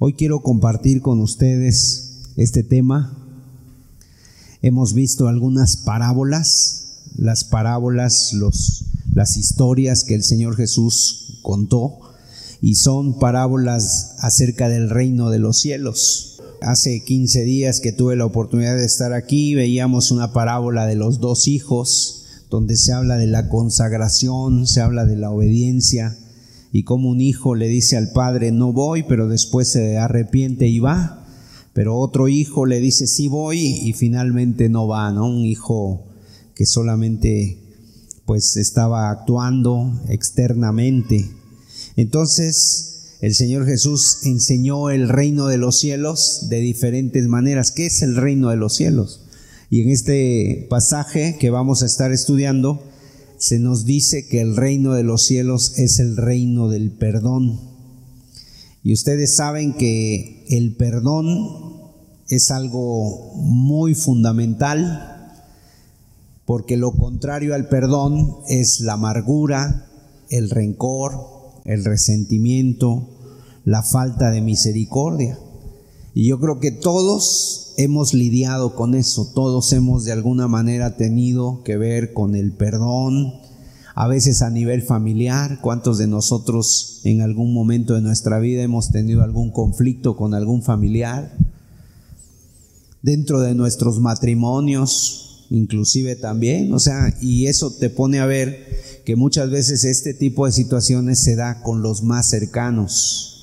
Hoy quiero compartir con ustedes este tema. Hemos visto algunas parábolas, las parábolas, los, las historias que el Señor Jesús contó, y son parábolas acerca del reino de los cielos. Hace 15 días que tuve la oportunidad de estar aquí, veíamos una parábola de los dos hijos, donde se habla de la consagración, se habla de la obediencia, y como un hijo le dice al padre, no voy, pero después se arrepiente y va, pero otro hijo le dice, sí voy, y finalmente no va, ¿no? Un hijo que solamente pues estaba actuando externamente. Entonces, el Señor Jesús enseñó el reino de los cielos de diferentes maneras. ¿Qué es el reino de los cielos? Y en este pasaje que vamos a estar estudiando, se nos dice que el reino de los cielos es el reino del perdón. Y ustedes saben que el perdón es algo muy fundamental, porque lo contrario al perdón es la amargura, el rencor, el resentimiento, la falta de misericordia. Y yo creo que todos hemos lidiado con eso, todos hemos de alguna manera tenido que ver con el perdón, a veces a nivel familiar, cuántos de nosotros en algún momento de nuestra vida hemos tenido algún conflicto con algún familiar, dentro de nuestros matrimonios, inclusive también, o sea, y eso te pone a ver que muchas veces este tipo de situaciones se da con los más cercanos,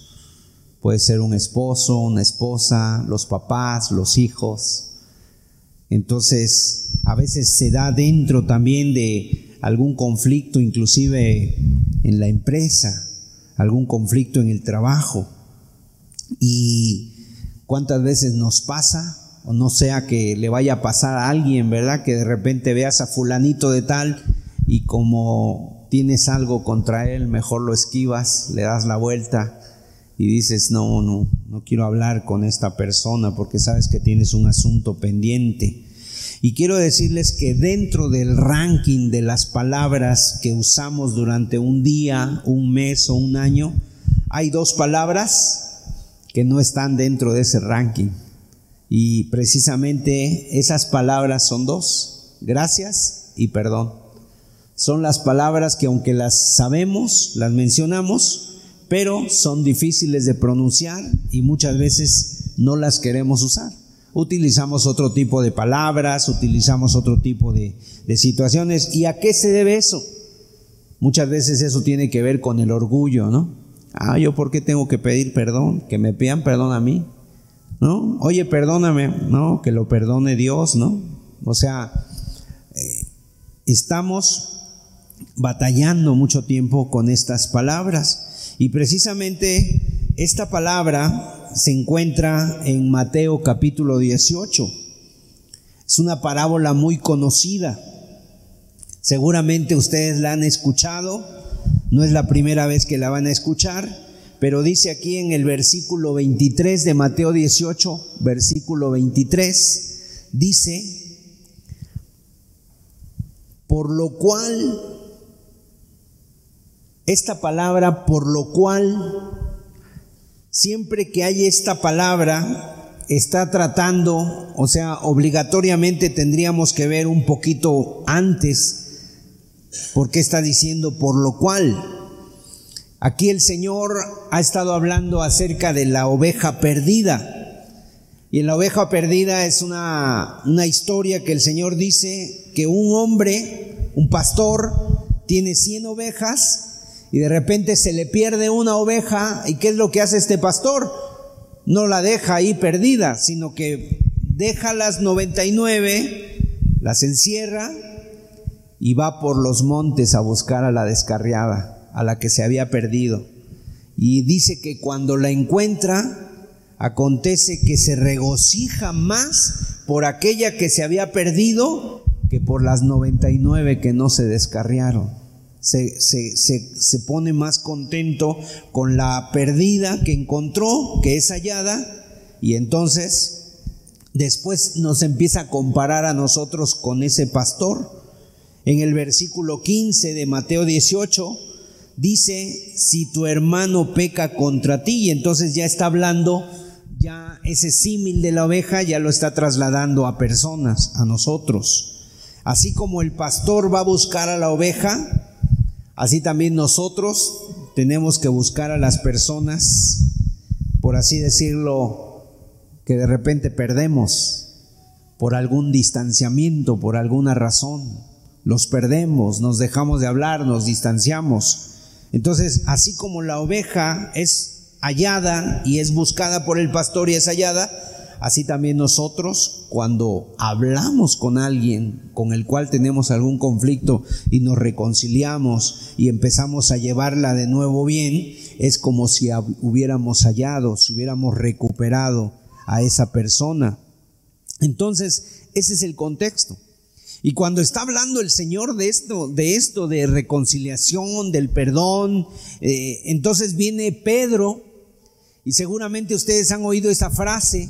Puede ser un esposo, una esposa, los papás, los hijos. Entonces, a veces se da dentro también de algún conflicto, inclusive en la empresa, algún conflicto en el trabajo. Y cuántas veces nos pasa, o no sea que le vaya a pasar a alguien, ¿verdad? Que de repente veas a fulanito de tal y como tienes algo contra él, mejor lo esquivas, le das la vuelta y dices, no, no, no quiero hablar con esta persona porque sabes que tienes un asunto pendiente. Y quiero decirles que dentro del ranking de las palabras que usamos durante un día, un mes o un año, hay dos palabras que no están dentro de ese ranking. Y precisamente esas palabras son dos, gracias y perdón. Son las palabras que aunque las sabemos, las mencionamos, pero son difíciles de pronunciar y muchas veces no las queremos usar. Utilizamos otro tipo de palabras, utilizamos otro tipo de, situaciones. ¿Y a qué se debe eso? Muchas veces eso tiene que ver con el orgullo, ¿no? Ah, yo por qué tengo que pedir perdón, que me pidan perdón a mí, ¿no? Oye, perdóname, no, que lo perdone Dios, ¿no? O sea, eh, estamos batallando mucho tiempo con estas palabras. Y precisamente esta palabra se encuentra en Mateo capítulo 18. Es una parábola muy conocida. Seguramente ustedes la han escuchado. No es la primera vez que la van a escuchar, pero dice aquí en el versículo 23 de Mateo 18, versículo 23, dice, por lo cual esta palabra, por lo cual siempre que hay esta palabra, está tratando, o sea, obligatoriamente tendríamos que ver un poquito antes, porque está diciendo por lo cual. Aquí el Señor ha estado hablando acerca de la oveja perdida. Y en la oveja perdida es una, una historia que el Señor dice que un hombre, un pastor, tiene 100 ovejas y de repente se le pierde una oveja y ¿qué es lo que hace este pastor? No la deja ahí perdida, sino que deja las 99, las encierra y va por los montes a buscar a la descarriada, a la que se había perdido. Y dice que cuando la encuentra, acontece que se regocija más por aquella que se había perdido que por las 99 que no se descarriaron se, pone más contento con la perdida que encontró, que es hallada, y entonces después nos empieza a comparar a nosotros con ese pastor. En el versículo 15 de Mateo 18 dice, si tu hermano peca contra ti, y entonces ya está hablando, ya ese símil de la oveja ya lo está trasladando a personas, a nosotros. Así como el pastor va a buscar a la oveja, así también nosotros tenemos que buscar a las personas, por así decirlo, que de repente perdemos por algún distanciamiento, por alguna razón. Los perdemos, nos dejamos de hablar, nos distanciamos. Entonces, así como la oveja es hallada y es buscada por el pastor y es hallada, así también nosotros cuando hablamos con alguien con el cual tenemos algún conflicto y nos reconciliamos y empezamos a llevarla de nuevo bien, es como si hubiéramos hallado, si hubiéramos recuperado a esa persona. Entonces, ese es el contexto. Y cuando está hablando el Señor de esto, de esto, de reconciliación, del perdón, eh, entonces viene Pedro, y seguramente ustedes han oído esa frase,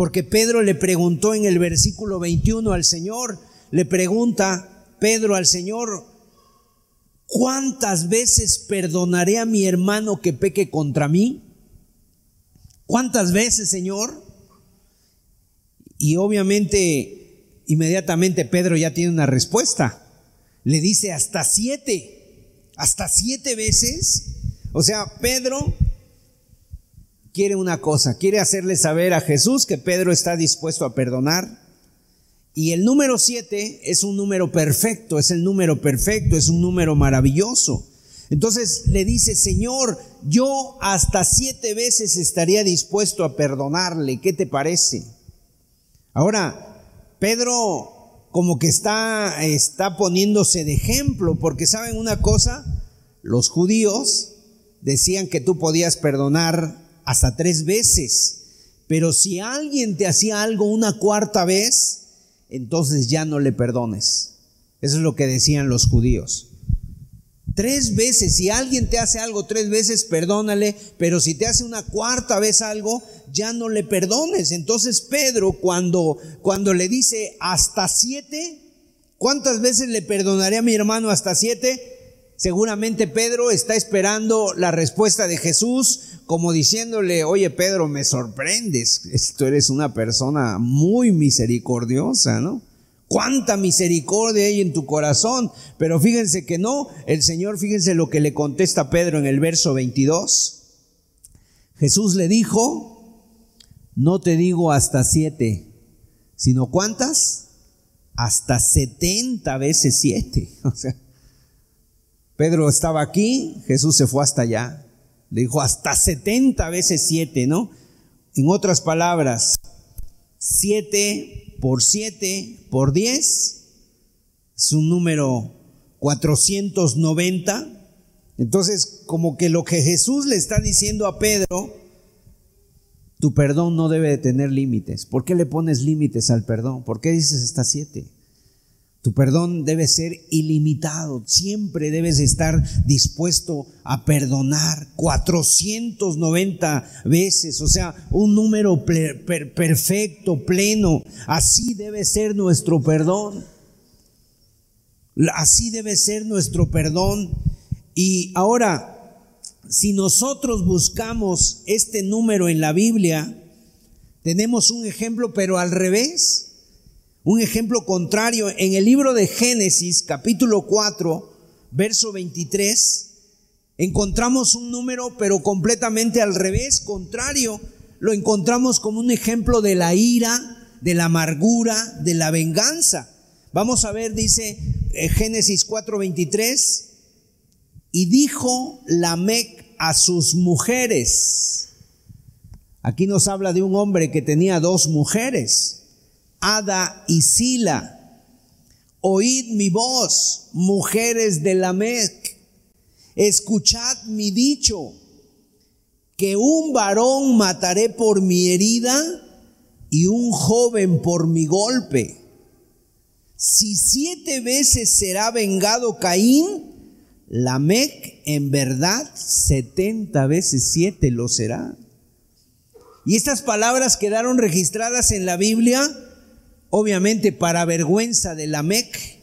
porque Pedro le preguntó en el versículo 21 al Señor, le pregunta Pedro al Señor, ¿cuántas veces perdonaré a mi hermano que peque contra mí? ¿Cuántas veces, Señor? Y obviamente, inmediatamente Pedro ya tiene una respuesta. Le dice hasta siete, hasta siete veces. O sea, Pedro quiere una cosa, quiere hacerle saber a Jesús que Pedro está dispuesto a perdonar. Y el número siete es un número perfecto, es el número perfecto, es un número maravilloso. Entonces le dice, Señor, yo hasta siete veces estaría dispuesto a perdonarle, ¿qué te parece? Ahora, Pedro como que está, está poniéndose de ejemplo, porque saben una cosa, los judíos decían que tú podías perdonar hasta tres veces, pero si alguien te hacía algo una cuarta vez, entonces ya no le perdones. Eso es lo que decían los judíos. Tres veces, si alguien te hace algo tres veces, perdónale, pero si te hace una cuarta vez algo, ya no le perdones. Entonces Pedro, cuando, cuando le dice hasta siete, ¿cuántas veces le perdonaré a mi hermano hasta siete? Seguramente Pedro está esperando la respuesta de Jesús, como diciéndole, oye Pedro, me sorprendes, tú eres una persona muy misericordiosa, ¿no? cuánta misericordia hay en tu corazón. Pero fíjense que no, el Señor, fíjense lo que le contesta Pedro en el verso 22. Jesús le dijo, no te digo hasta siete, sino cuántas? Hasta setenta veces siete. O sea, Pedro estaba aquí, Jesús se fue hasta allá. Le dijo hasta setenta veces siete, ¿no? En otras palabras, siete por 7 por 10 es un número 490. Entonces, como que lo que Jesús le está diciendo a Pedro, tu perdón no debe de tener límites. ¿Por qué le pones límites al perdón? ¿Por qué dices hasta 7? Tu perdón debe ser ilimitado. Siempre debes estar dispuesto a perdonar 490 veces. O sea, un número perfecto, pleno. Así debe ser nuestro perdón. Así debe ser nuestro perdón. Y ahora, si nosotros buscamos este número en la Biblia, tenemos un ejemplo, pero al revés. Un ejemplo contrario, en el libro de Génesis, capítulo 4, verso 23, encontramos un número, pero completamente al revés, contrario. Lo encontramos como un ejemplo de la ira, de la amargura, de la venganza. Vamos a ver, dice eh, Génesis 4:23, y dijo Lamec a sus mujeres. Aquí nos habla de un hombre que tenía dos mujeres. Ada y Sila. Oíd mi voz, mujeres de Lamec. Escuchad mi dicho, que un varón mataré por mi herida y un joven por mi golpe. Si siete veces será vengado Caín, Lamec en verdad setenta veces siete lo será. Y estas palabras quedaron registradas en la Biblia obviamente para vergüenza de Lamec,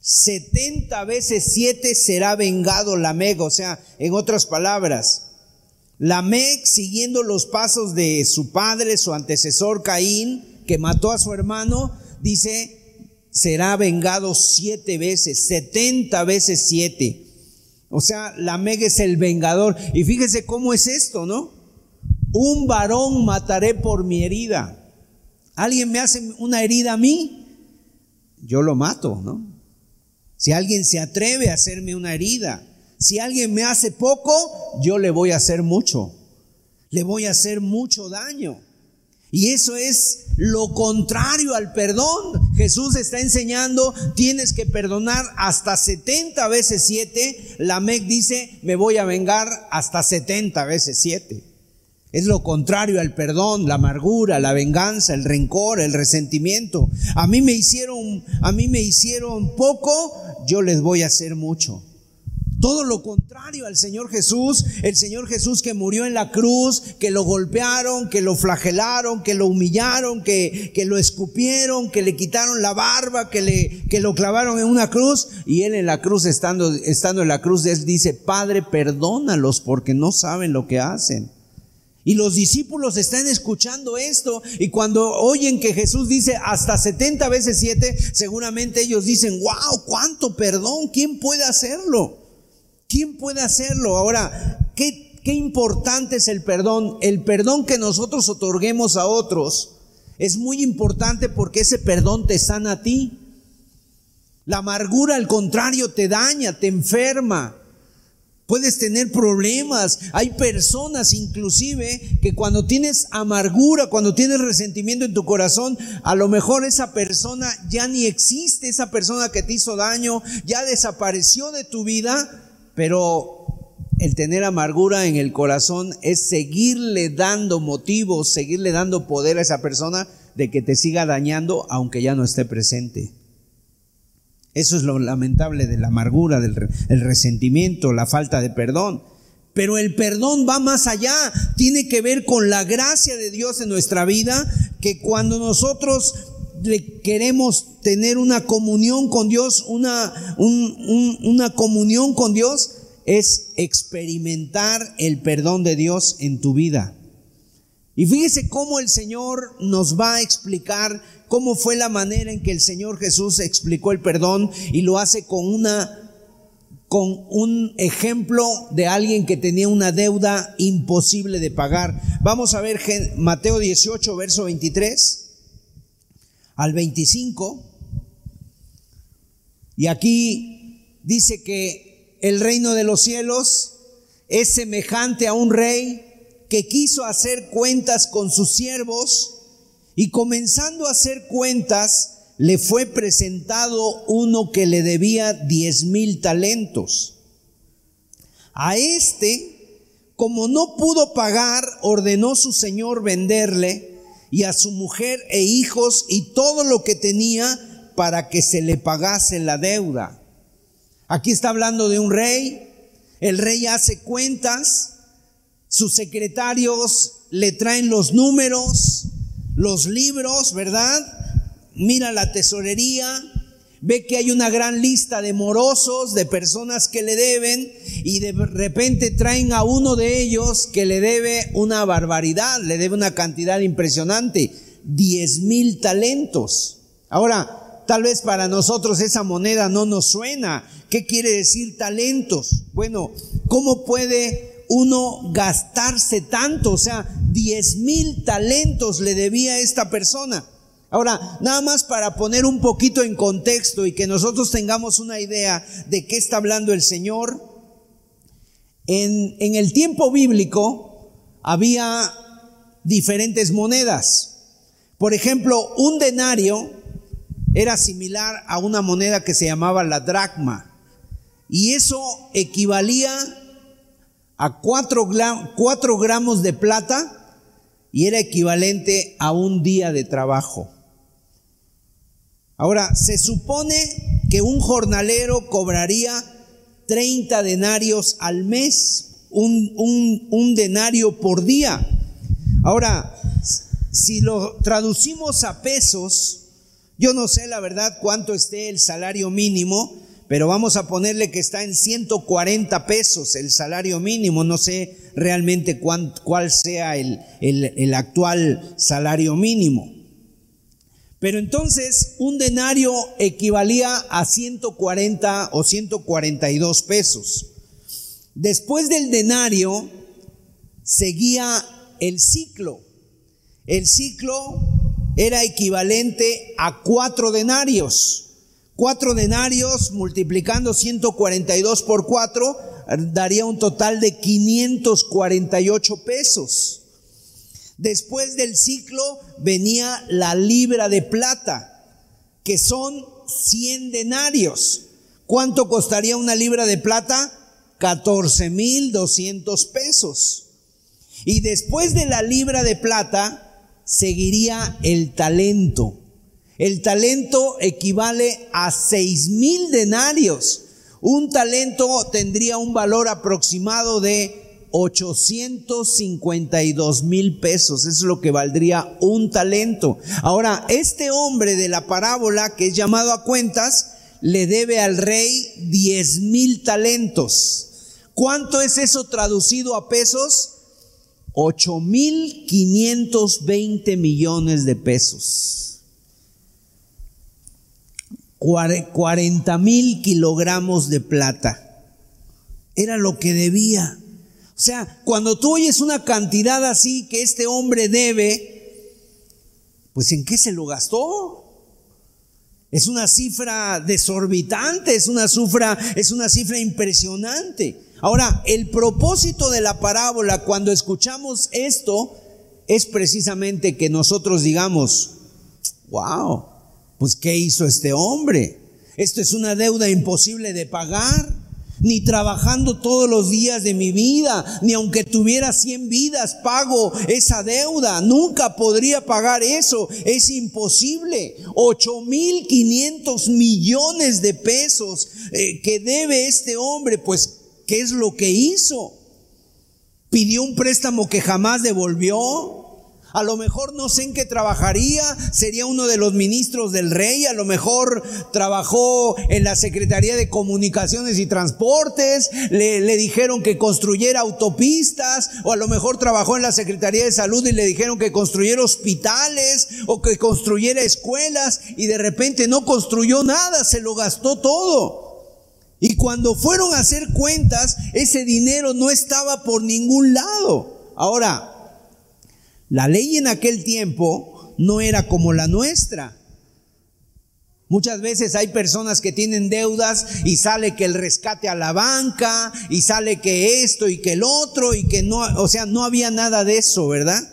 70 veces 7 será vengado Lamec. O sea, en otras palabras, Lamec, siguiendo los pasos de su padre, su antecesor Caín, que mató a su hermano, dice, será vengado siete veces, 70 veces siete. O sea, Lamec es el vengador. Y fíjese cómo es esto, ¿no? Un varón mataré por mi herida. Alguien me hace una herida a mí, yo lo mato, ¿no? Si alguien se atreve a hacerme una herida, si alguien me hace poco, yo le voy a hacer mucho. Le voy a hacer mucho daño. Y eso es lo contrario al perdón. Jesús está enseñando, tienes que perdonar hasta 70 veces 7. La MEC dice, me voy a vengar hasta 70 veces 7. Es lo contrario al perdón, la amargura, la venganza, el rencor, el resentimiento. A mí me hicieron, a mí me hicieron poco, yo les voy a hacer mucho. Todo lo contrario al Señor Jesús, el Señor Jesús que murió en la cruz, que lo golpearon, que lo flagelaron, que lo humillaron, que, que lo escupieron, que le quitaron la barba, que, le, que lo clavaron en una cruz. Y él en la cruz, estando, estando en la cruz, él dice, Padre, perdónalos porque no saben lo que hacen. Y los discípulos están escuchando esto y cuando oyen que Jesús dice hasta 70 veces 7, seguramente ellos dicen, wow, cuánto perdón, ¿quién puede hacerlo? ¿Quién puede hacerlo? Ahora, ¿qué, qué importante es el perdón? El perdón que nosotros otorguemos a otros es muy importante porque ese perdón te sana a ti. La amargura, al contrario, te daña, te enferma. Puedes tener problemas. Hay personas inclusive que cuando tienes amargura, cuando tienes resentimiento en tu corazón, a lo mejor esa persona ya ni existe, esa persona que te hizo daño, ya desapareció de tu vida, pero el tener amargura en el corazón es seguirle dando motivos, seguirle dando poder a esa persona de que te siga dañando aunque ya no esté presente. Eso es lo lamentable de la amargura, del el resentimiento, la falta de perdón. Pero el perdón va más allá, tiene que ver con la gracia de Dios en nuestra vida, que cuando nosotros le queremos tener una comunión con Dios, una, una comunión con Dios, es experimentar el perdón de Dios en tu vida. Y fíjese cómo el Señor nos va a explicar cómo fue la manera en que el Señor Jesús explicó el perdón y lo hace con una con un ejemplo de alguien que tenía una deuda imposible de pagar. Vamos a ver Mateo 18, verso 23 al 25. Y aquí dice que el reino de los cielos es semejante a un rey que quiso hacer cuentas con sus siervos y comenzando a hacer cuentas, le fue presentado uno que le debía diez mil talentos. A este, como no pudo pagar, ordenó su señor venderle y a su mujer e hijos y todo lo que tenía para que se le pagase la deuda. Aquí está hablando de un rey. El rey hace cuentas, sus secretarios le traen los números, los libros, ¿verdad? Mira la tesorería, ve que hay una gran lista de morosos, de personas que le deben, y de repente traen a uno de ellos que le debe una barbaridad, le debe una cantidad impresionante, diez mil talentos. Ahora, tal vez para nosotros esa moneda no nos suena. ¿Qué quiere decir talentos? Bueno, ¿cómo puede uno gastarse tanto? O sea, 10 mil talentos le debía a esta persona. Ahora, nada más para poner un poquito en contexto y que nosotros tengamos una idea de qué está hablando el Señor, en, en el tiempo bíblico había diferentes monedas. Por ejemplo, un denario era similar a una moneda que se llamaba la dracma. Y eso equivalía a 4 gramos de plata y era equivalente a un día de trabajo. Ahora, se supone que un jornalero cobraría 30 denarios al mes, un, un, denario por día. Ahora, si lo traducimos a pesos, Yo no sé la verdad cuánto esté el salario mínimo, pero vamos a ponerle que está en 140 pesos el salario mínimo. No sé realmente cuál sea el, actual salario mínimo. Pero entonces un denario equivalía a 140 o 142 pesos. Después del denario seguía el ciclo. El ciclo era equivalente a cuatro denarios. Cuatro denarios multiplicando 142 por cuatro daría un total de 548 pesos. Después del ciclo venía la libra de plata, que son 100 denarios. ¿Cuánto costaría una libra de plata? 14 mil 200 pesos. Y después de la libra de plata seguiría el talento. El talento equivale a 6 mil denarios. Un talento tendría un valor aproximado de 852 mil pesos. Eso es lo que valdría un talento. Ahora, este hombre de la parábola que es llamado a cuentas, le debe al rey 10 mil talentos. ¿Cuánto es eso traducido a pesos? 8 mil 520 millones de pesos. 40 mil kilogramos de plata. Era lo que debía. O sea, cuando tú oyes una cantidad así que este hombre debe, pues ¿en qué se lo gastó? Es una cifra desorbitante, es una cifra, es una cifra impresionante. Ahora, el propósito de la parábola cuando escuchamos esto es precisamente que nosotros digamos, wow, pues ¿qué hizo este hombre? Esto es una deuda imposible de pagar ni trabajando todos los días de mi vida, ni aunque tuviera 100 vidas, pago esa deuda. Nunca podría pagar eso. Es imposible. 8.500 millones de pesos eh, que debe este hombre, pues, ¿qué es lo que hizo? ¿Pidió un préstamo que jamás devolvió? A lo mejor no sé en qué trabajaría, sería uno de los ministros del rey, a lo mejor trabajó en la Secretaría de Comunicaciones y Transportes, le, le, dijeron que construyera autopistas, o a lo mejor trabajó en la Secretaría de Salud y le dijeron que construyera hospitales o que construyera escuelas y de repente no construyó nada, se lo gastó todo. Y cuando fueron a hacer cuentas, ese dinero no estaba por ningún lado. Ahora, la ley en aquel tiempo no era como la nuestra. Muchas veces hay personas que tienen deudas y sale que el rescate a la banca y sale que esto y que el otro y que no, o sea, no había nada de eso, ¿verdad?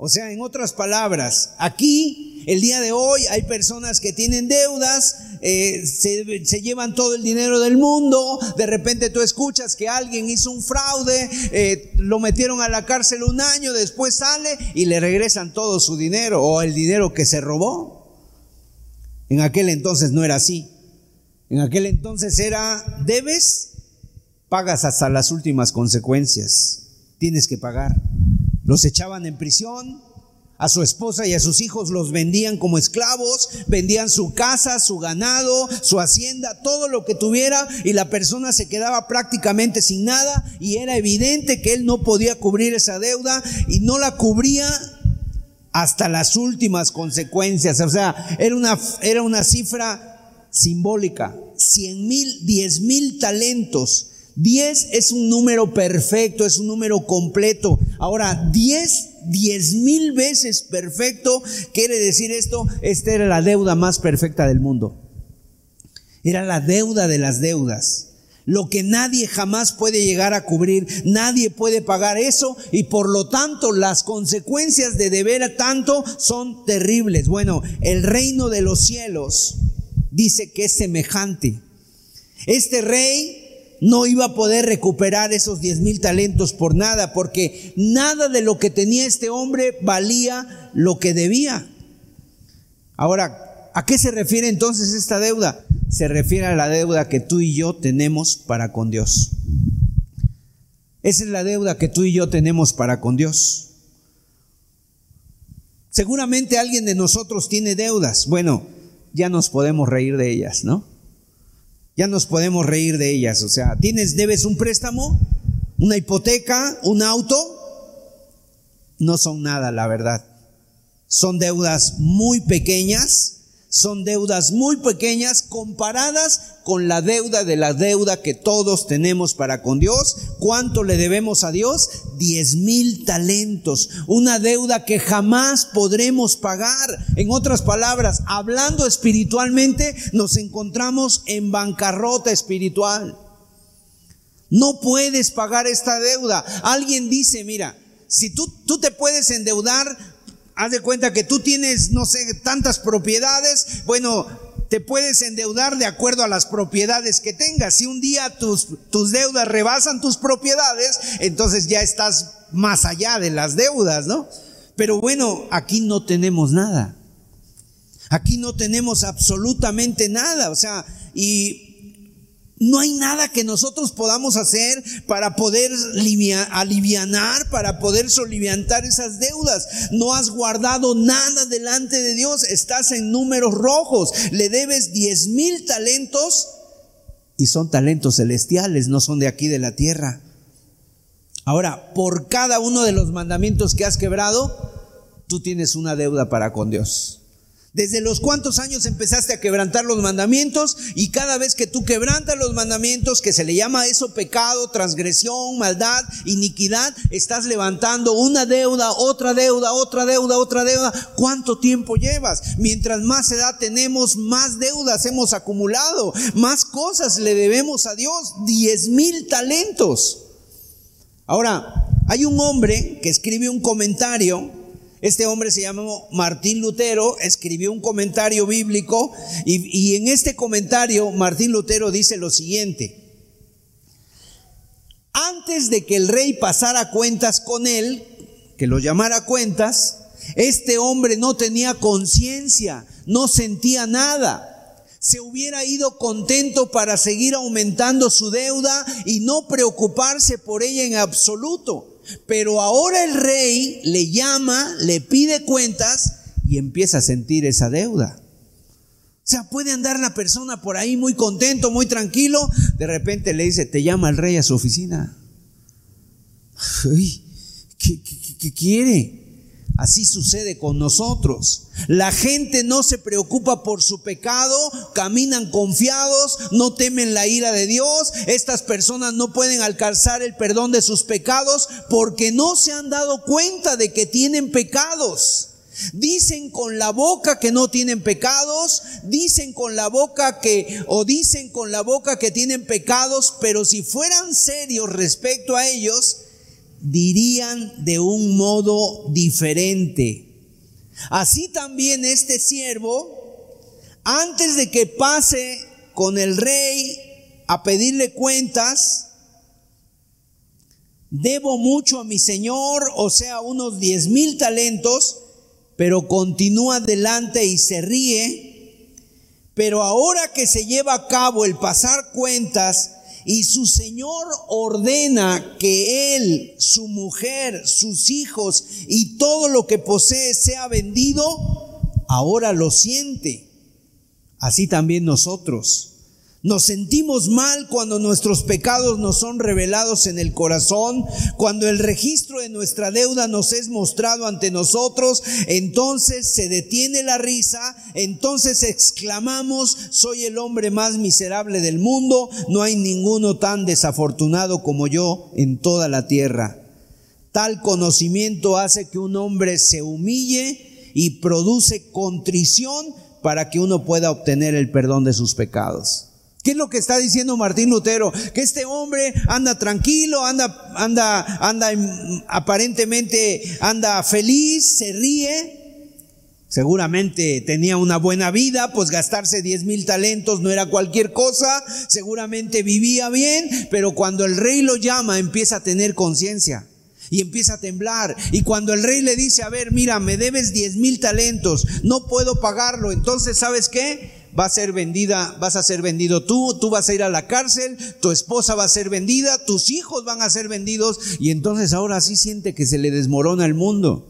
O sea, en otras palabras, aquí, el día de hoy, hay personas que tienen deudas, eh, se, llevan todo el dinero del mundo, de repente tú escuchas que alguien hizo un fraude, eh, lo metieron a la cárcel un año, después sale y le regresan todo su dinero o el dinero que se robó. En aquel entonces no era así. En aquel entonces era, debes, pagas hasta las últimas consecuencias. Tienes que pagar. Los echaban en prisión, a su esposa y a sus hijos los vendían como esclavos, vendían su casa, su ganado, su hacienda, todo lo que tuviera y la persona se quedaba prácticamente sin nada y era evidente que él no podía cubrir esa deuda y no la cubría hasta las últimas consecuencias. O sea, era una, era una cifra simbólica, 100 mil, 10 mil talentos 10 es un número perfecto, es un número completo. Ahora, 10, 10 mil veces perfecto, quiere decir esto, esta era la deuda más perfecta del mundo. Era la deuda de las deudas. Lo que nadie jamás puede llegar a cubrir, nadie puede pagar eso y por lo tanto las consecuencias de deber tanto son terribles. Bueno, el reino de los cielos dice que es semejante. Este rey no iba a poder recuperar esos diez mil talentos por nada, porque nada de lo que tenía este hombre valía lo que debía. Ahora, ¿a qué se refiere entonces esta deuda? Se refiere a la deuda que tú y yo tenemos para con Dios. Esa es la deuda que tú y yo tenemos para con Dios. Seguramente alguien de nosotros tiene deudas. Bueno, ya nos podemos reír de ellas, ¿no? Ya nos podemos reír de ellas. O sea, tienes, debes un préstamo, una hipoteca, un auto. No son nada, la verdad. Son deudas muy pequeñas son deudas muy pequeñas comparadas con la deuda de la deuda que todos tenemos para con Dios. ¿Cuánto le debemos a Dios? Diez mil talentos. Una deuda que jamás podremos pagar. En otras palabras, hablando espiritualmente, nos encontramos en bancarrota espiritual. No puedes pagar esta deuda. Alguien dice, mira, si tú, tú te puedes endeudar haz de cuenta que tú tienes, no sé, tantas propiedades, bueno, te puedes endeudar de acuerdo a las propiedades que tengas. Si un día tus, tus deudas rebasan tus propiedades, entonces ya estás más allá de las deudas, ¿no? Pero bueno, aquí no tenemos nada. Aquí no tenemos absolutamente nada. O sea, y no hay nada que nosotros podamos hacer para poder alivianar, para poder soliviantar esas deudas. No has guardado nada delante de Dios. Estás en números rojos. Le debes diez mil talentos y son talentos celestiales, no son de aquí de la tierra. Ahora, por cada uno de los mandamientos que has quebrado, tú tienes una deuda para con Dios. Desde los cuántos años empezaste a quebrantar los mandamientos y cada vez que tú quebrantas los mandamientos, que se le llama eso pecado, transgresión, maldad, iniquidad, estás levantando una deuda, otra deuda, otra deuda, otra deuda. ¿Cuánto tiempo llevas? Mientras más edad tenemos, más deudas hemos acumulado, más cosas le debemos a Dios, diez mil talentos. Ahora, hay un hombre que escribe un comentario este hombre se llamó Martín Lutero, escribió un comentario bíblico y, y, en este comentario Martín Lutero dice lo siguiente. Antes de que el rey pasara cuentas con él, que lo llamara cuentas, este hombre no tenía conciencia, no sentía nada. Se hubiera ido contento para seguir aumentando su deuda y no preocuparse por ella en absoluto. Pero ahora el rey le llama, le pide cuentas y empieza a sentir esa deuda. O sea, puede andar la persona por ahí muy contento, muy tranquilo. De repente le dice, te llama el rey a su oficina. ¿qué, qué quiere? Así sucede con nosotros. La gente no se preocupa por su pecado, caminan confiados, no temen la ira de Dios. Estas personas no pueden alcanzar el perdón de sus pecados porque no se han dado cuenta de que tienen pecados. Dicen con la boca que no tienen pecados, dicen con la boca que, o dicen con la boca que tienen pecados, pero si fueran serios respecto a ellos, dirían de un modo diferente. Así también este siervo, antes de que pase con el rey a pedirle cuentas, debo mucho a mi señor, o sea, unos diez mil talentos, pero continúa adelante y se ríe. Pero ahora que se lleva a cabo el pasar cuentas, y su Señor ordena que él, su mujer, sus hijos y todo lo que posee sea vendido, ahora lo siente. Así también nosotros. Nos sentimos mal cuando nuestros pecados nos son revelados en el corazón, cuando el registro de nuestra deuda nos es mostrado ante nosotros, entonces se detiene la risa, entonces exclamamos, soy el hombre más miserable del mundo, no hay ninguno tan desafortunado como yo en toda la tierra. Tal conocimiento hace que un hombre se humille y produce contrición para que uno pueda obtener el perdón de sus pecados. ¿Qué es lo que está diciendo Martín Lutero? Que este hombre anda tranquilo, anda, anda, anda, aparentemente anda feliz, se ríe. Seguramente tenía una buena vida, pues gastarse 10 mil talentos no era cualquier cosa. Seguramente vivía bien, pero cuando el rey lo llama empieza a tener conciencia y empieza a temblar. Y cuando el rey le dice, a ver, mira, me debes 10 mil talentos, no puedo pagarlo. Entonces, ¿sabes qué? Va a ser vendida, vas a ser vendido tú, tú vas a ir a la cárcel, tu esposa va a ser vendida, tus hijos van a ser vendidos y entonces ahora sí siente que se le desmorona el mundo.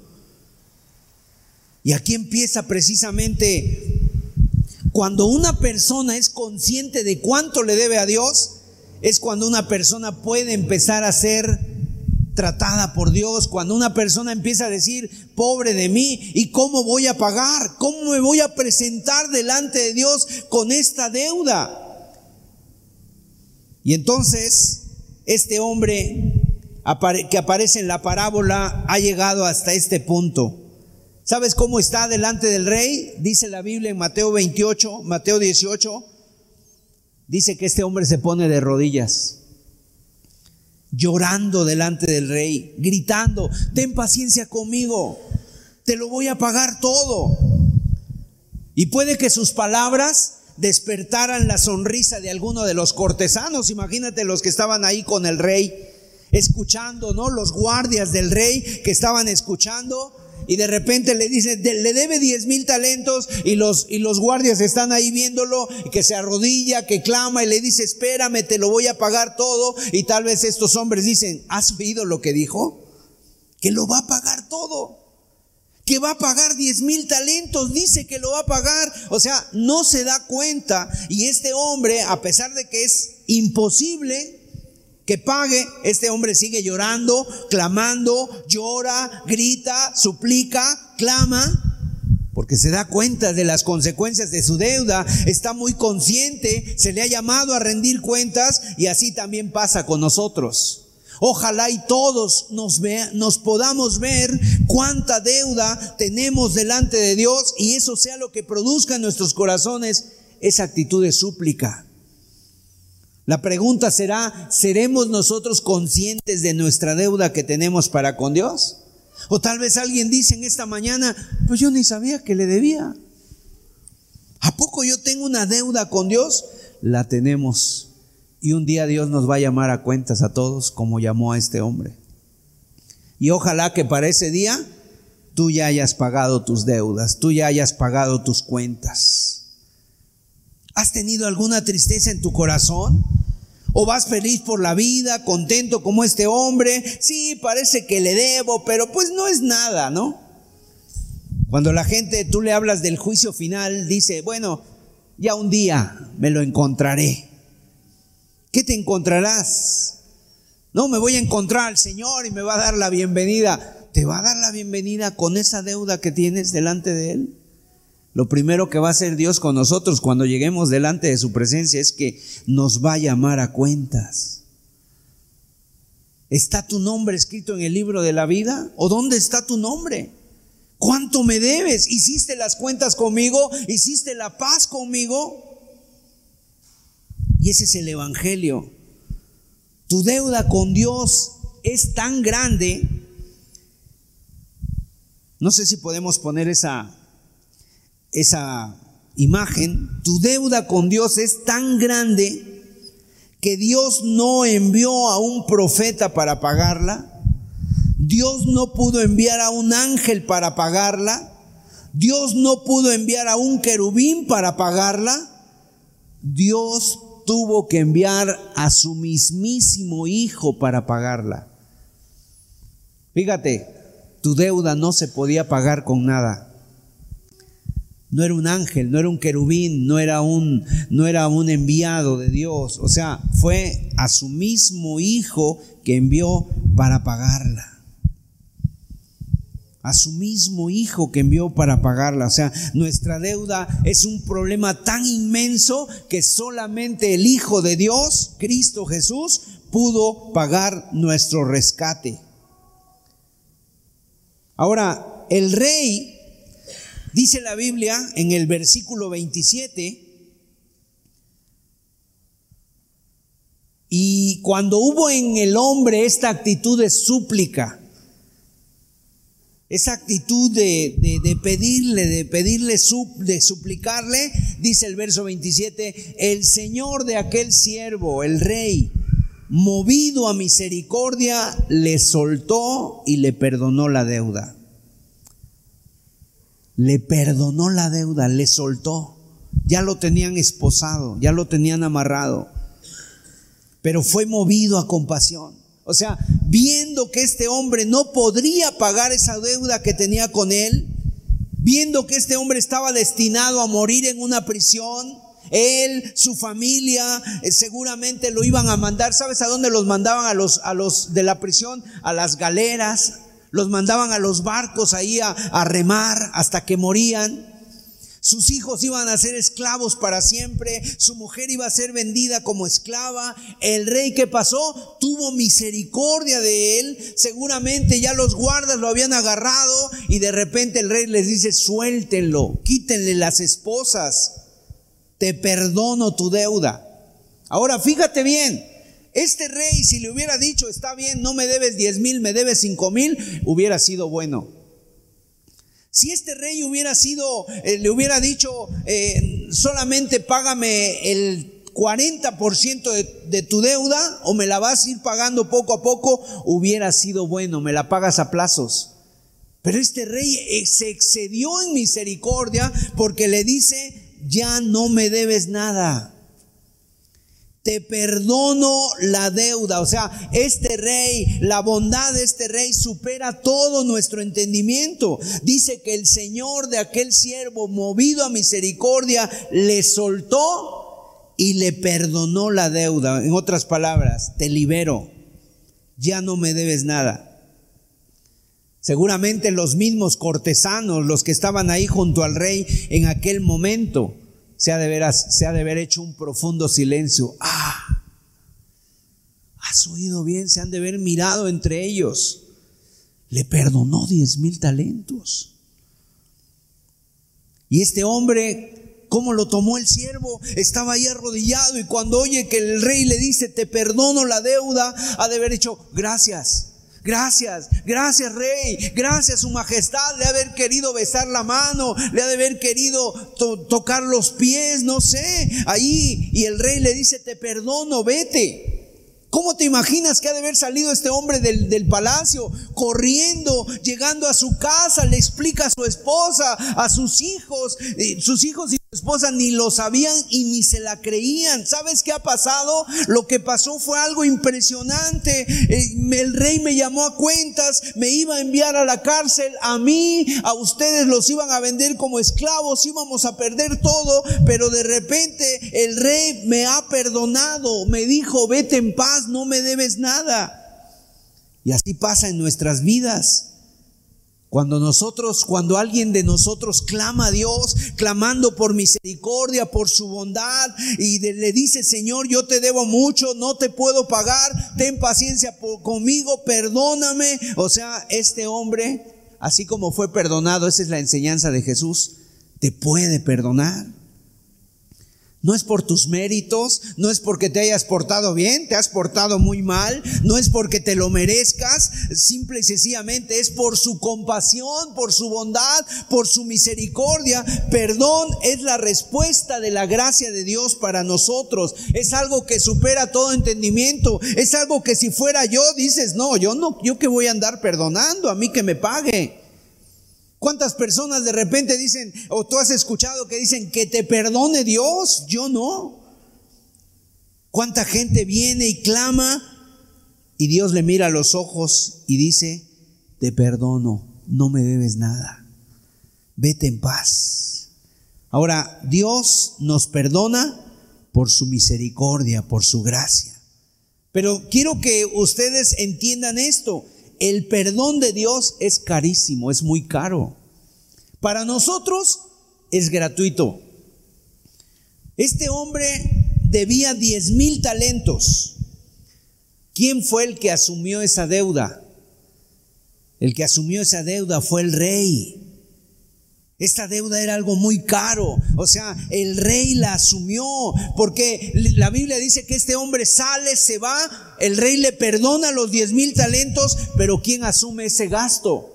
Y aquí empieza precisamente cuando una persona es consciente de cuánto le debe a Dios, es cuando una persona puede empezar a ser tratada por Dios, cuando una persona empieza a decir, pobre de mí, ¿y cómo voy a pagar? ¿Cómo me voy a presentar delante de Dios con esta deuda? Y entonces, este hombre que aparece en la parábola ha llegado hasta este punto. ¿Sabes cómo está delante del rey? Dice la Biblia en Mateo 28, Mateo 18. Dice que este hombre se pone de rodillas, llorando delante del rey, gritando, ten paciencia conmigo, te lo voy a pagar todo. Y puede que sus palabras despertaran la sonrisa de alguno de los cortesanos. Imagínate los que estaban ahí con el rey, escuchando, ¿no? Los guardias del rey que estaban escuchando y de repente le dice, le debe 10 mil talentos y los, y los guardias están ahí viéndolo, que se arrodilla, que clama y le dice, espérame, te lo voy a pagar todo. Y tal vez estos hombres dicen, ¿has oído lo que dijo? Que lo va a pagar todo. Que va a pagar 10 mil talentos, dice que lo va a pagar. O sea, no se da cuenta. Y este hombre, a pesar de que es imposible, que pague, este hombre sigue llorando, clamando, llora, grita, suplica, clama, porque se da cuenta de las consecuencias de su deuda, está muy consciente, se le ha llamado a rendir cuentas y así también pasa con nosotros. Ojalá y todos nos, nos podamos ver cuánta deuda tenemos delante de Dios y eso sea lo que produzca en nuestros corazones esa actitud de súplica la pregunta será, ¿seremos nosotros conscientes de nuestra deuda que tenemos para con Dios? O tal vez alguien dice en esta mañana, pues yo ni sabía que le debía. ¿A poco yo tengo una deuda con Dios? La tenemos. Y un día Dios nos va a llamar a cuentas a todos como llamó a este hombre. Y ojalá que para ese día tú ya hayas pagado tus deudas, tú ya hayas pagado tus cuentas. ¿Has tenido alguna tristeza en tu corazón? ¿O vas feliz por la vida, contento como este hombre? Sí, parece que le debo, pero pues no es nada, ¿no? Cuando la gente, tú le hablas del juicio final, dice, bueno, ya un día me lo encontraré. ¿Qué te encontrarás? No, me voy a encontrar al Señor y me va a dar la bienvenida. ¿Te va a dar la bienvenida con esa deuda que tienes delante de Él? Lo primero que va a hacer Dios con nosotros cuando lleguemos delante de su presencia es que nos va a llamar a cuentas. ¿Está tu nombre escrito en el libro de la vida? ¿O dónde está tu nombre? ¿Cuánto me debes? ¿Hiciste las cuentas conmigo? ¿Hiciste la paz conmigo? Y ese es el Evangelio. Tu deuda con Dios es tan grande. No sé si podemos poner esa, esa imagen, tu deuda con Dios es tan grande que Dios no envió a un profeta para pagarla, Dios no pudo enviar a un ángel para pagarla, Dios no pudo enviar a un querubín para pagarla, Dios tuvo que enviar a su mismísimo Hijo para pagarla. Fíjate, tu deuda no se podía pagar con nada. No era un ángel, no era un querubín, no era un, no era un enviado de Dios. O sea, fue a su mismo hijo que envió para pagarla. A su mismo hijo que envió para pagarla. O sea, nuestra deuda es un problema tan inmenso que solamente el Hijo de Dios, Cristo Jesús, pudo pagar nuestro rescate. Ahora, el rey Dice la Biblia en el versículo 27, y cuando hubo en el hombre esta actitud de súplica, esa actitud de, pedirle, de pedirle, de suplicarle, dice el verso 27, el Señor de aquel siervo, el rey, movido a misericordia, le soltó y le perdonó la deuda le perdonó la deuda, le soltó. Ya lo tenían esposado, ya lo tenían amarrado, pero fue movido a compasión. O sea, viendo que este hombre no podría pagar esa deuda que tenía con él, viendo que este hombre estaba destinado a morir en una prisión, él, su familia, eh, seguramente lo iban a mandar. ¿Sabes a dónde los mandaban a los, a los de la prisión? A las galeras. Los mandaban a los barcos ahí a, a remar hasta que morían. Sus hijos iban a ser esclavos para siempre, su mujer iba a ser vendida como esclava. El rey que pasó tuvo misericordia de él. Seguramente ya los guardas lo habían agarrado y de repente el rey les dice, suéltenlo, quítenle las esposas te perdono tu deuda. Ahora fíjate bien, este rey si le hubiera dicho, está bien, no me debes 10 mil, me debes 5 mil, hubiera sido bueno. Si este rey hubiera sido, eh, le hubiera dicho, eh, solamente págame el 40% de, de tu deuda o me la vas a ir pagando poco a poco, hubiera sido bueno, me la pagas a plazos. Pero este rey eh, se excedió en misericordia porque le dice, ya no me debes nada. Te perdono la deuda. O sea, este rey, la bondad de este rey supera todo nuestro entendimiento. Dice que el Señor de aquel siervo, movido a misericordia, le soltó y le perdonó la deuda. En otras palabras, te libero. Ya no me debes nada. Seguramente los mismos cortesanos, los que estaban ahí junto al rey en aquel momento, se ha de, se ha de haber hecho un profundo silencio. Ah, has oído bien, se han de haber mirado entre ellos. Le perdonó diez mil talentos. Y este hombre, ¿cómo lo tomó el siervo? Estaba ahí arrodillado y cuando oye que el rey le dice, te perdono la deuda, ha de haber hecho, gracias. Gracias, gracias rey, gracias su majestad, ha haber querido besar la mano, de haber querido tocar los pies, no sé, ahí. Y el rey le dice, te perdono, vete. ¿Cómo te imaginas que ha de haber salido este hombre del, del, palacio, corriendo, llegando a su casa, le explica a su esposa, a sus hijos, sus hijos esposa ni lo sabían y ni se la creían. ¿Sabes qué ha pasado? Lo que pasó fue algo impresionante. Eh, el rey me llamó a cuentas, me iba a enviar a la cárcel, a mí, a ustedes los iban a vender como esclavos, íbamos a perder todo, pero de repente el rey me ha perdonado, me dijo, vete en paz no me debes nada. Y así pasa en nuestras vidas. Cuando nosotros, cuando alguien de nosotros clama a Dios, clamando por misericordia, por su bondad, y le dice, Señor, yo te debo mucho, no te puedo pagar, ten paciencia conmigo, perdóname. O sea, este hombre, así como fue perdonado, esa es la enseñanza de Jesús, te puede perdonar. No es por tus méritos, no es porque te hayas portado bien, te has portado muy mal, no es porque te lo merezcas, simple y sencillamente es por su compasión, por su bondad, por su misericordia. Perdón es la respuesta de la gracia de Dios para nosotros. Es algo que supera todo entendimiento. Es algo que si fuera yo dices, no, yo no, yo que voy a andar perdonando, a mí que me pague. ¿Cuántas personas de repente dicen, o tú has escuchado que dicen, que te perdone Dios? Yo no. ¿Cuánta gente viene y clama y Dios le mira a los ojos y dice, te perdono, no me debes nada, vete en paz. Ahora, Dios nos perdona por su misericordia, por su gracia. Pero quiero que ustedes entiendan esto el perdón de Dios es carísimo, es muy caro. Para nosotros es gratuito. Este hombre debía 10 mil talentos. ¿Quién fue el que asumió esa deuda? El que asumió esa deuda fue el rey. Esta deuda era algo muy caro. O sea, el rey la asumió porque la Biblia dice que este hombre sale, se va, el rey le perdona los 10 mil talentos, pero ¿quién asume ese gasto?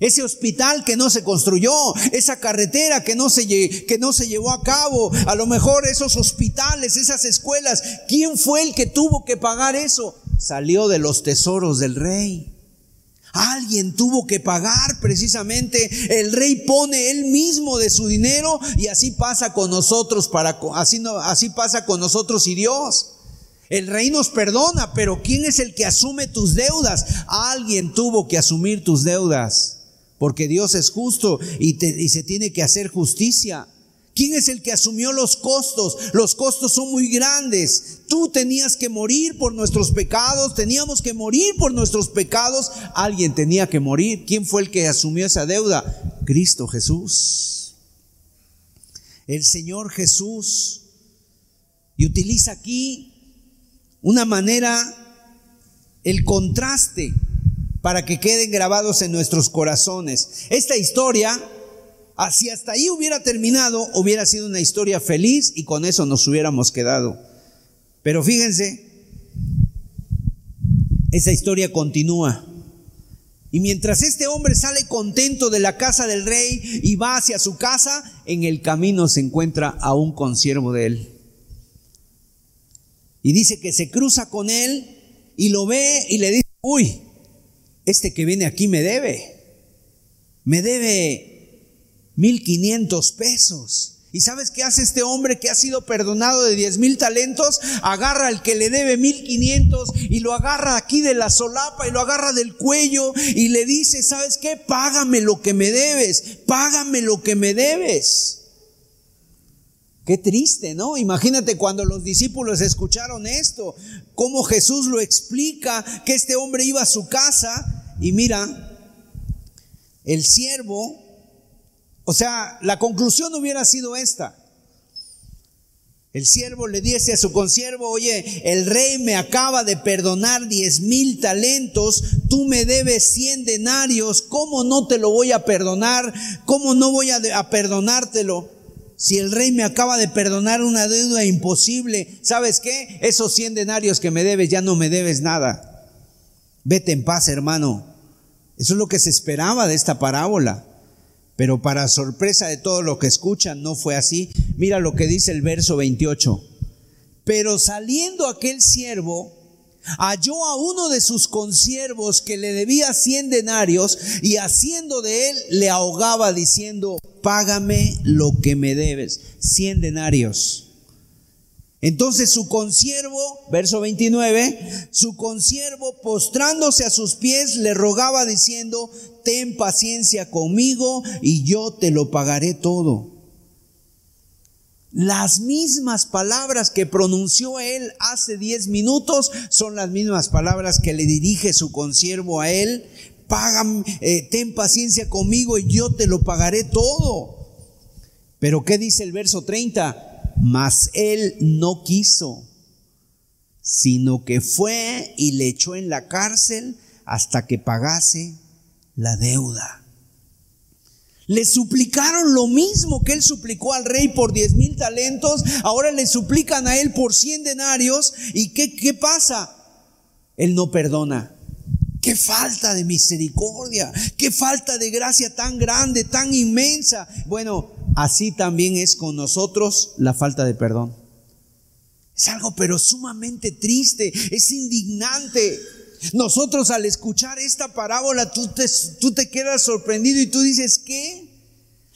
Ese hospital que no se construyó, esa carretera que no, se, que no se llevó a cabo, a lo mejor esos hospitales, esas escuelas, ¿quién fue el que tuvo que pagar eso? Salió de los tesoros del rey. Alguien tuvo que pagar precisamente. El rey pone él mismo de su dinero y así pasa con nosotros para así así pasa con nosotros y Dios. El rey nos perdona, pero ¿quién es el que asume tus deudas? Alguien tuvo que asumir tus deudas. porque Dios es justo y se tiene que hacer justicia. ¿Quién es el que asumió los costos? Los costos son muy grandes. Tú tenías que morir por nuestros pecados, teníamos que morir por nuestros pecados. Alguien tenía que morir. ¿Quién fue el que asumió esa deuda? Cristo Jesús. El Señor Jesús. Y utiliza aquí una manera, el contraste, para que queden grabados en nuestros corazones. Esta historia Ah, si hasta ahí hubiera terminado, hubiera sido una historia feliz y con eso nos hubiéramos quedado. Pero fíjense, esa historia continúa. Y mientras este hombre sale contento de la casa del rey y va hacia su casa, en el camino se encuentra a un consiervo de él. Y dice que se cruza con él y lo ve y le dice, uy, este que viene aquí me debe, me debe 1500 pesos. ¿Y sabes qué hace este hombre que ha sido perdonado de 10 mil talentos? Agarra al que le debe 1500 y lo agarra aquí de la solapa y lo agarra del cuello y le dice, ¿sabes qué? Págame lo que me debes, págame lo que me debes. Qué triste, ¿no? Imagínate cuando los discípulos escucharon esto, cómo Jesús lo explica, que este hombre iba a su casa y mira, el siervo o sea, la conclusión hubiera sido esta. El siervo le dice a su consiervo, oye, el rey me acaba de perdonar diez mil talentos, tú me debes cien denarios, ¿cómo no te lo voy a perdonar? ¿Cómo no voy a, a perdonártelo? Si el rey me acaba de perdonar una deuda imposible, ¿sabes qué? Esos cien denarios que me debes ya no me debes nada. Vete en paz, hermano. Eso es lo que se esperaba de esta parábola. Pero para sorpresa de todo lo que escuchan, no fue así. Mira lo que dice el verso 28. Pero saliendo aquel siervo, halló a uno de sus consiervos que le debía cien denarios y haciendo de él le ahogaba diciendo, págame lo que me debes, cien denarios. Entonces su consiervo, verso 29, su consiervo postrándose a sus pies le rogaba diciendo, ten paciencia conmigo y yo te lo pagaré todo. Las mismas palabras que pronunció él hace diez minutos son las mismas palabras que le dirige su consiervo a él. Paga, eh, ten paciencia conmigo y yo te lo pagaré todo. Pero ¿qué dice el verso 30? Mas él no quiso, sino que fue y le echó en la cárcel hasta que pagase la deuda. Le suplicaron lo mismo que él suplicó al rey por diez mil talentos, ahora le suplican a él por cien denarios. ¿Y qué, qué pasa? Él no perdona. Qué falta de misericordia, qué falta de gracia tan grande, tan inmensa. Bueno, así también es con nosotros la falta de perdón. Es algo pero sumamente triste, es indignante. Nosotros al escuchar esta parábola, tú te, quedas sorprendido y tú dices, ¿qué?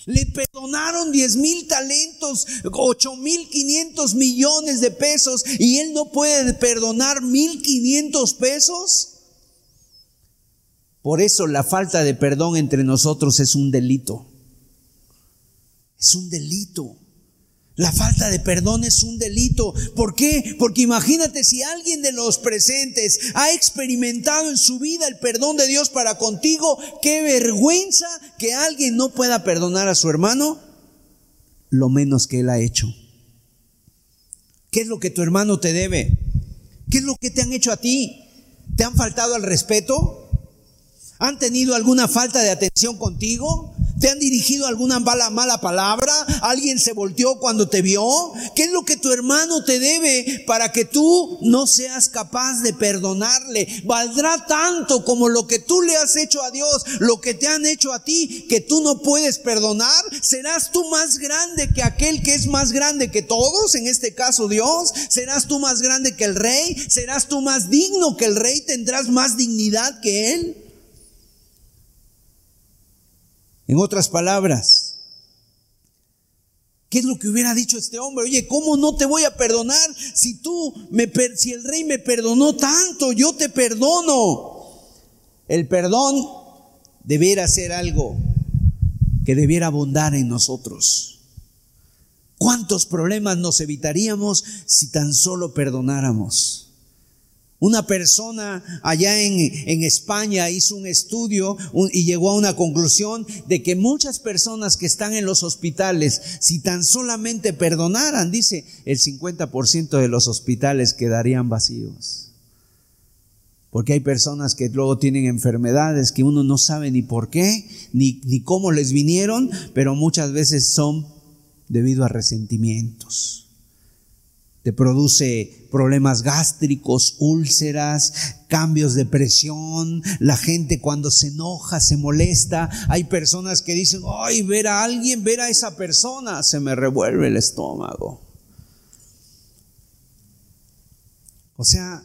Le perdonaron 10 mil talentos, 8 mil 500 millones de pesos y él no puede perdonar 1500 pesos. Por eso la falta de perdón entre nosotros es un delito. Es un delito. La falta de perdón es un delito. ¿Por qué? Porque imagínate si alguien de los presentes ha experimentado en su vida el perdón de Dios para contigo, qué vergüenza que alguien no pueda perdonar a su hermano lo menos que él ha hecho. ¿Qué es lo que tu hermano te debe? ¿Qué es lo que te han hecho a ti? ¿Te han faltado al respeto? ¿Han tenido alguna falta de atención contigo? ¿Te han dirigido alguna mala, palabra? ¿Alguien se volteó cuando te vio? ¿Qué es lo que tu hermano te debe para que tú no seas capaz de perdonarle? Valdrá tanto como lo que tú le has hecho a Dios, lo que te han hecho a ti, que tú no puedes perdonar. ¿Serás tú más grande que aquel que es más grande que todos? En este caso Dios. ¿Serás tú más grande que el rey? ¿Serás tú más digno que el rey? ¿Tendrás más dignidad que él? En otras palabras, ¿qué es lo que hubiera dicho este hombre? Oye, ¿cómo no te voy a perdonar si tú me si el rey me perdonó tanto, yo te perdono? El perdón debiera ser algo que debiera abundar en nosotros. ¿Cuántos problemas nos evitaríamos si tan solo perdonáramos? Una persona allá en, España hizo un estudio y llegó a una conclusión de que muchas personas que están en los hospitales, si tan solamente perdonaran, dice, el 50% de los hospitales quedarían vacíos. Porque hay personas que luego tienen enfermedades que uno no sabe ni por qué, ni, ni cómo les vinieron, pero muchas veces son debido a resentimientos te produce problemas gástricos, úlceras, cambios de presión, la gente cuando se enoja, se molesta, hay personas que dicen, ay, ver a alguien, ver a esa persona, se me revuelve el estómago. O sea,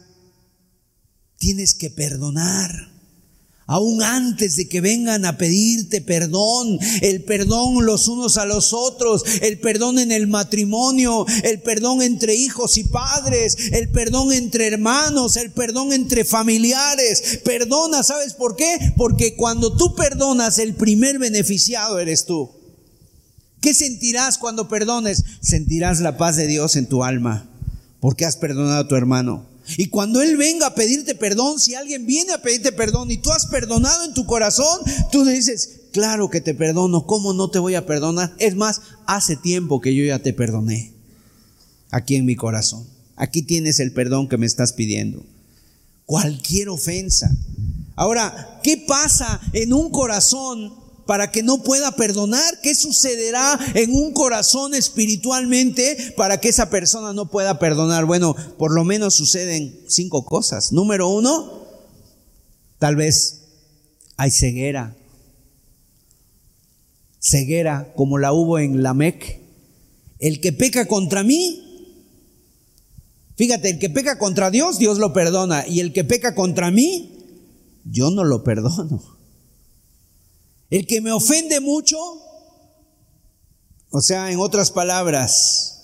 tienes que perdonar aún antes de que vengan a pedirte perdón, el perdón los unos a los otros, el perdón en el matrimonio, el perdón entre hijos y padres, el perdón entre hermanos, el perdón entre familiares. Perdona, ¿sabes por qué? Porque cuando tú perdonas, el primer beneficiado eres tú. ¿Qué sentirás cuando perdones? Sentirás la paz de Dios en tu alma, porque has perdonado a tu hermano. Y cuando Él venga a pedirte perdón, si alguien viene a pedirte perdón y tú has perdonado en tu corazón, tú le dices, claro que te perdono, ¿cómo no te voy a perdonar? Es más, hace tiempo que yo ya te perdoné aquí en mi corazón. Aquí tienes el perdón que me estás pidiendo. Cualquier ofensa. Ahora, ¿qué pasa en un corazón para que no pueda perdonar? ¿Qué sucederá en un corazón espiritualmente para que esa persona no pueda perdonar? Bueno, por lo menos suceden cinco cosas. Número uno, tal vez hay ceguera. Ceguera como la hubo en Lamec. El que peca contra mí, fíjate, el que peca contra Dios, Dios lo perdona. Y el que peca contra mí, yo no lo perdono. El que me ofende mucho, o sea, en otras palabras,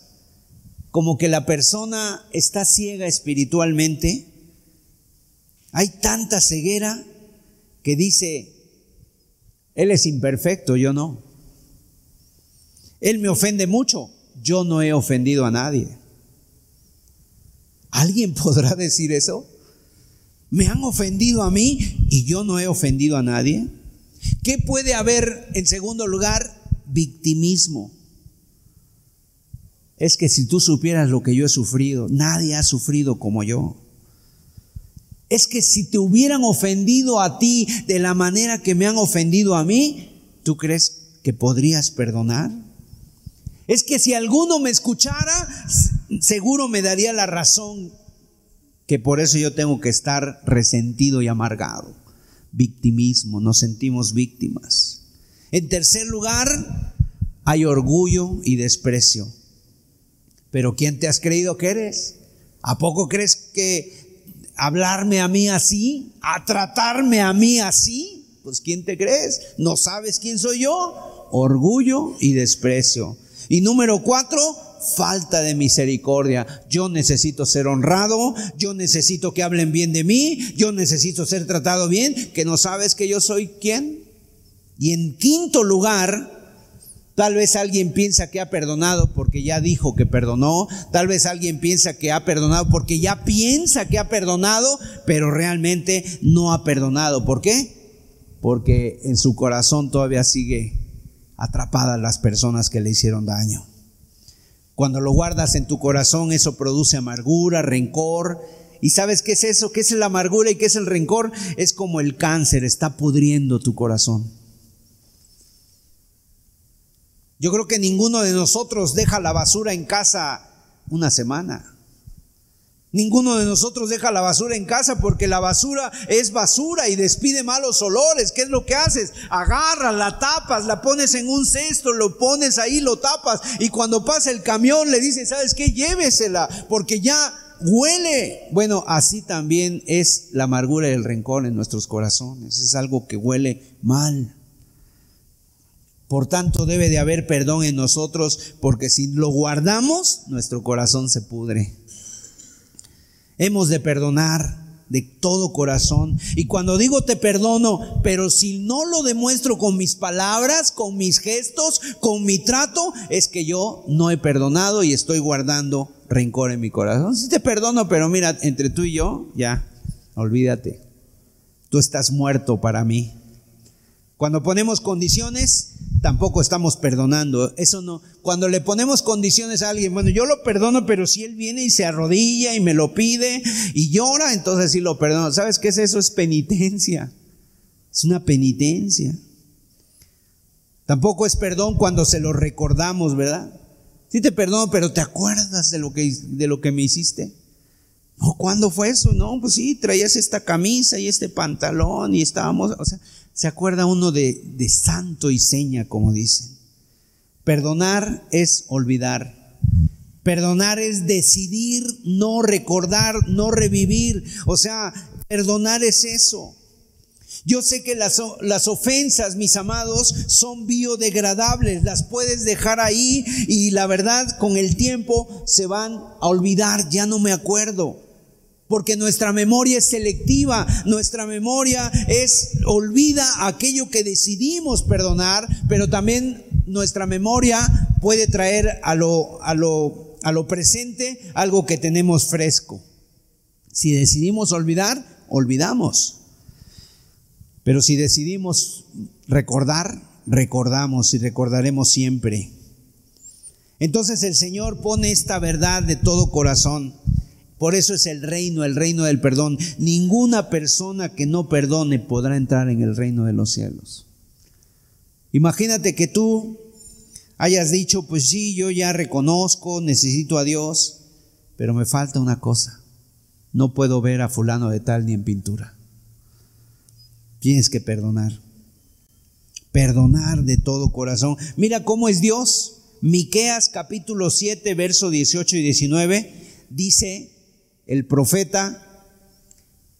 como que la persona está ciega espiritualmente, hay tanta ceguera que dice, Él es imperfecto, yo no. Él me ofende mucho, yo no he ofendido a nadie. ¿Alguien podrá decir eso? ¿Me han ofendido a mí y yo no he ofendido a nadie? ¿Qué puede haber en segundo lugar? Victimismo. Es que si tú supieras lo que yo he sufrido, nadie ha sufrido como yo. Es que si te hubieran ofendido a ti de la manera que me han ofendido a mí, ¿tú crees que podrías perdonar? Es que si alguno me escuchara, seguro me daría la razón que por eso yo tengo que estar resentido y amargado victimismo, nos sentimos víctimas. En tercer lugar, hay orgullo y desprecio. Pero ¿quién te has creído que eres? ¿A poco crees que hablarme a mí así, a tratarme a mí así? Pues ¿quién te crees? ¿No sabes quién soy yo? Orgullo y desprecio. Y número cuatro, falta de misericordia. Yo necesito ser honrado, yo necesito que hablen bien de mí, yo necesito ser tratado bien, que no sabes que yo soy quién. Y en quinto lugar, Tal vez alguien piensa que ha perdonado porque ya dijo que perdonó. Tal vez alguien piensa que ha perdonado porque ya piensa que ha perdonado, pero realmente no ha perdonado. ¿Por qué? Porque en su corazón todavía sigue atrapadas las personas que le hicieron daño. Cuando lo guardas en tu corazón, eso produce amargura, rencor. ¿Y sabes qué es eso? ¿Qué es la amargura y qué es el rencor? Es como el cáncer, está pudriendo tu corazón. Yo creo que ninguno de nosotros deja la basura en casa una semana. Ninguno de nosotros deja la basura en casa porque la basura es basura y despide malos olores. ¿Qué es lo que haces? Agarras, la tapas, la pones en un cesto, lo pones ahí, lo tapas y cuando pasa el camión le dices, ¿sabes qué? Llévesela porque ya huele. Bueno, así también es la amargura y el rencor en nuestros corazones. Es algo que huele mal. Por tanto, debe de haber perdón en nosotros porque si lo guardamos, nuestro corazón se pudre. Hemos de perdonar. de todo corazón. Y cuando digo te perdono, pero si no lo demuestro con mis palabras, con mis gestos, con mi trato, es que yo no he perdonado y estoy guardando rencor en mi corazón. Si te perdono, pero mira, entre tú y yo, ya, olvídate. Tú estás muerto para mí. Cuando ponemos condiciones, tampoco estamos perdonando. Eso no. Cuando le ponemos condiciones a alguien, bueno, yo lo perdono, pero si él viene y se arrodilla y me lo pide y llora, entonces sí lo perdono. ¿Sabes qué es eso? Es penitencia. Es una penitencia. Tampoco es perdón cuando se lo recordamos, ¿verdad? Sí te perdono, pero te acuerdas de lo que, de lo que me hiciste. No, ¿cuándo fue eso? No, pues sí, traías esta camisa y este pantalón y estábamos, o sea, se acuerda uno de, santo y seña, como dicen. Perdonar es olvidar. Perdonar es decidir no recordar, no revivir. O sea, perdonar es eso. Yo sé que las, las, ofensas, mis amados, son biodegradables, las puedes dejar ahí y la verdad con el tiempo se van a olvidar, ya no me acuerdo porque nuestra memoria es selectiva, nuestra memoria es olvida aquello que decidimos perdonar, pero también nuestra memoria puede traer a lo, a lo, a lo presente algo que tenemos fresco. Si decidimos olvidar, olvidamos. Pero si decidimos recordar, recordamos y recordaremos siempre. Entonces el Señor pone esta verdad de todo corazón. Por eso es el reino, el reino del perdón. Ninguna persona que no perdone podrá entrar en el reino de los cielos. Imagínate que tú hayas dicho, pues sí, yo ya reconozco, necesito a Dios, pero me falta una cosa. No puedo ver a fulano de tal ni en pintura. Tienes que perdonar. Perdonar de todo corazón. Mira cómo es Dios. Miqueas capítulo 7, verso 18 y 19 dice, el profeta,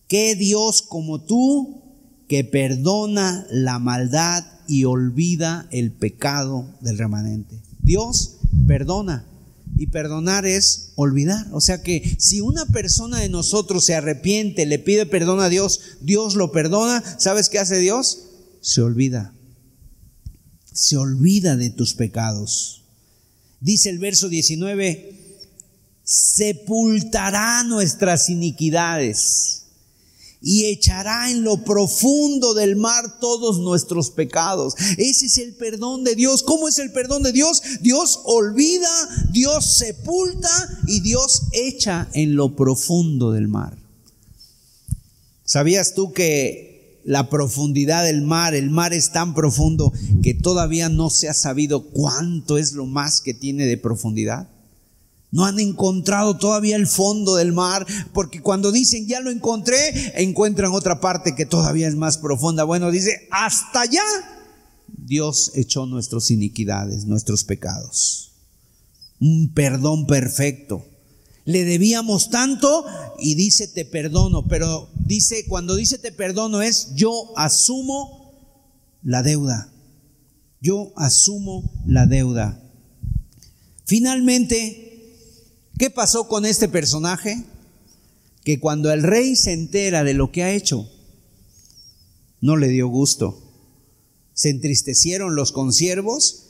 ¿qué Dios como tú que perdona la maldad y olvida el pecado del remanente? Dios perdona. Y perdonar es olvidar. O sea que si una persona de nosotros se arrepiente, le pide perdón a Dios, Dios lo perdona, ¿sabes qué hace Dios? Se olvida. Se olvida de tus pecados. Dice el verso 19, sepultará nuestras iniquidades y echará en lo profundo del mar todos nuestros pecados. Ese es el perdón de Dios. ¿Cómo es el perdón de Dios? Dios olvida, Dios sepulta y Dios echa en lo profundo del mar. ¿Sabías tú que la profundidad del mar, el mar es tan profundo que todavía no se ha sabido cuánto es lo más que tiene de profundidad? No han encontrado todavía el fondo del mar, porque cuando dicen ya lo encontré, encuentran otra parte que todavía es más profunda. Bueno, dice, hasta allá Dios echó nuestras iniquidades, nuestros pecados. Un perdón perfecto. Le debíamos tanto y dice te perdono, pero dice, cuando dice te perdono es yo asumo la deuda. Yo asumo la deuda. Finalmente, ¿Qué pasó con este personaje? Que cuando el rey se entera de lo que ha hecho, no le dio gusto. Se entristecieron los consiervos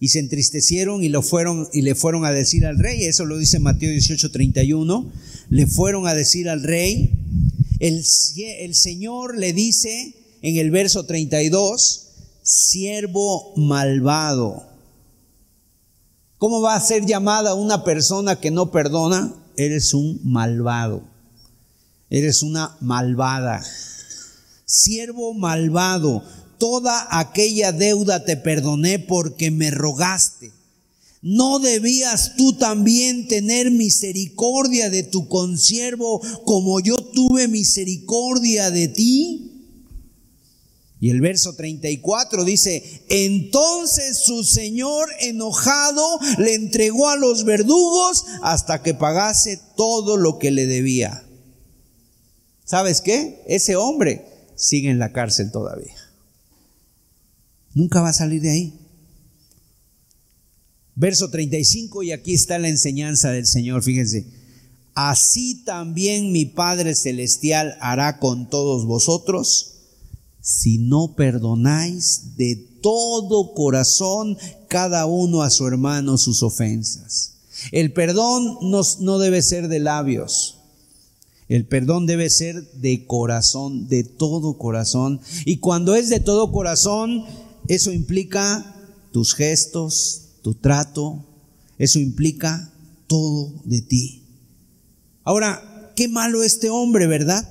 y se entristecieron y lo fueron y le fueron a decir al rey, eso lo dice Mateo 18:31, le fueron a decir al rey, el, el Señor le dice en el verso 32, siervo malvado, ¿Cómo va a ser llamada una persona que no perdona? Eres un malvado. Eres una malvada. Siervo malvado, toda aquella deuda te perdoné porque me rogaste. ¿No debías tú también tener misericordia de tu consiervo como yo tuve misericordia de ti? Y el verso 34 dice, entonces su señor enojado le entregó a los verdugos hasta que pagase todo lo que le debía. ¿Sabes qué? Ese hombre sigue en la cárcel todavía. Nunca va a salir de ahí. Verso 35 y aquí está la enseñanza del Señor, fíjense. así también mi Padre Celestial hará con todos vosotros si no perdonáis de todo corazón cada uno a su hermano sus ofensas. El perdón no, no debe ser de labios. El perdón debe ser de corazón, de todo corazón. Y cuando es de todo corazón, eso implica tus gestos, tu trato, eso implica todo de ti. Ahora, qué malo este hombre, ¿verdad?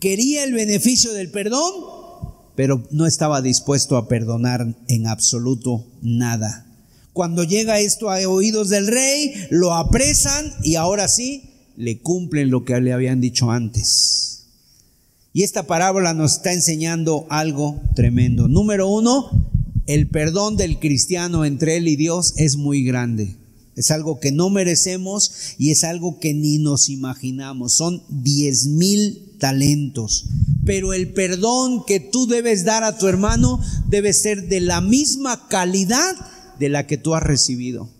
Quería el beneficio del perdón, pero no estaba dispuesto a perdonar en absoluto nada. Cuando llega esto a oídos del rey, lo apresan y ahora sí le cumplen lo que le habían dicho antes. Y esta parábola nos está enseñando algo tremendo. Número uno, el perdón del cristiano entre él y Dios es muy grande. Es algo que no merecemos y es algo que ni nos imaginamos. Son diez mil talentos. Pero el perdón que tú debes dar a tu hermano debe ser de la misma calidad de la que tú has recibido.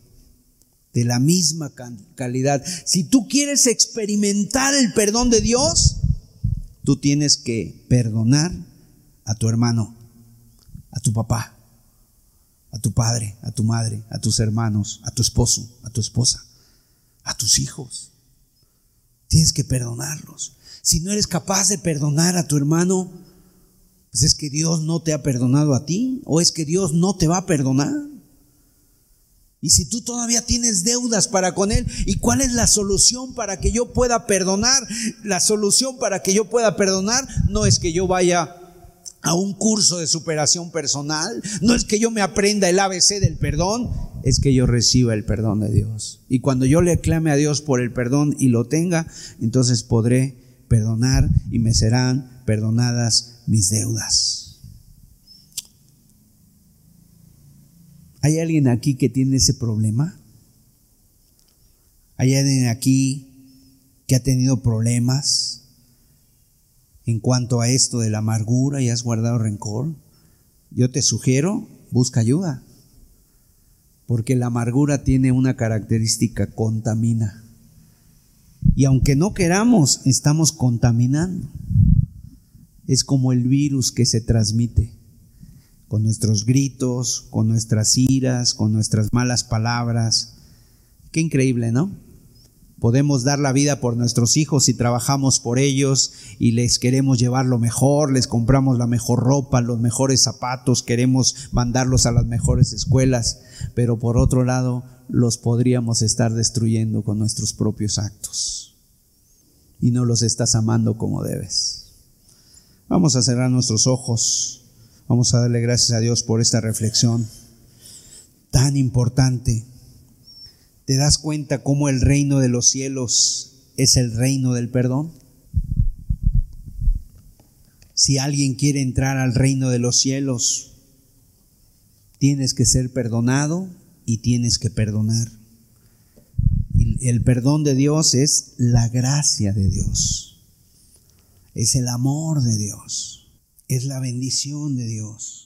De la misma calidad. Si tú quieres experimentar el perdón de Dios, tú tienes que perdonar a tu hermano, a tu papá, a tu padre, a tu madre, a tus hermanos, a tu esposo, a tu esposa, a tus hijos. Tienes que perdonarlos. Si no eres capaz de perdonar a tu hermano, pues es que Dios no te ha perdonado a ti o es que Dios no te va a perdonar. Y si tú todavía tienes deudas para con Él, ¿y cuál es la solución para que yo pueda perdonar? La solución para que yo pueda perdonar no es que yo vaya a un curso de superación personal, no es que yo me aprenda el ABC del perdón, es que yo reciba el perdón de Dios. Y cuando yo le clame a Dios por el perdón y lo tenga, entonces podré perdonar y me serán perdonadas mis deudas. ¿Hay alguien aquí que tiene ese problema? ¿Hay alguien aquí que ha tenido problemas? en cuanto a esto de la amargura y has guardado rencor, yo te sugiero, busca ayuda. Porque la amargura tiene una característica, contamina. Y aunque no queramos, estamos contaminando. Es como el virus que se transmite con nuestros gritos, con nuestras iras, con nuestras malas palabras. Qué increíble, ¿no? Podemos dar la vida por nuestros hijos y trabajamos por ellos y les queremos llevar lo mejor, les compramos la mejor ropa, los mejores zapatos, queremos mandarlos a las mejores escuelas, pero por otro lado los podríamos estar destruyendo con nuestros propios actos. Y no los estás amando como debes. Vamos a cerrar nuestros ojos. Vamos a darle gracias a Dios por esta reflexión tan importante ¿Te das cuenta cómo el reino de los cielos es el reino del perdón? Si alguien quiere entrar al reino de los cielos, tienes que ser perdonado y tienes que perdonar. Y el perdón de Dios es la gracia de Dios, es el amor de Dios, es la bendición de Dios.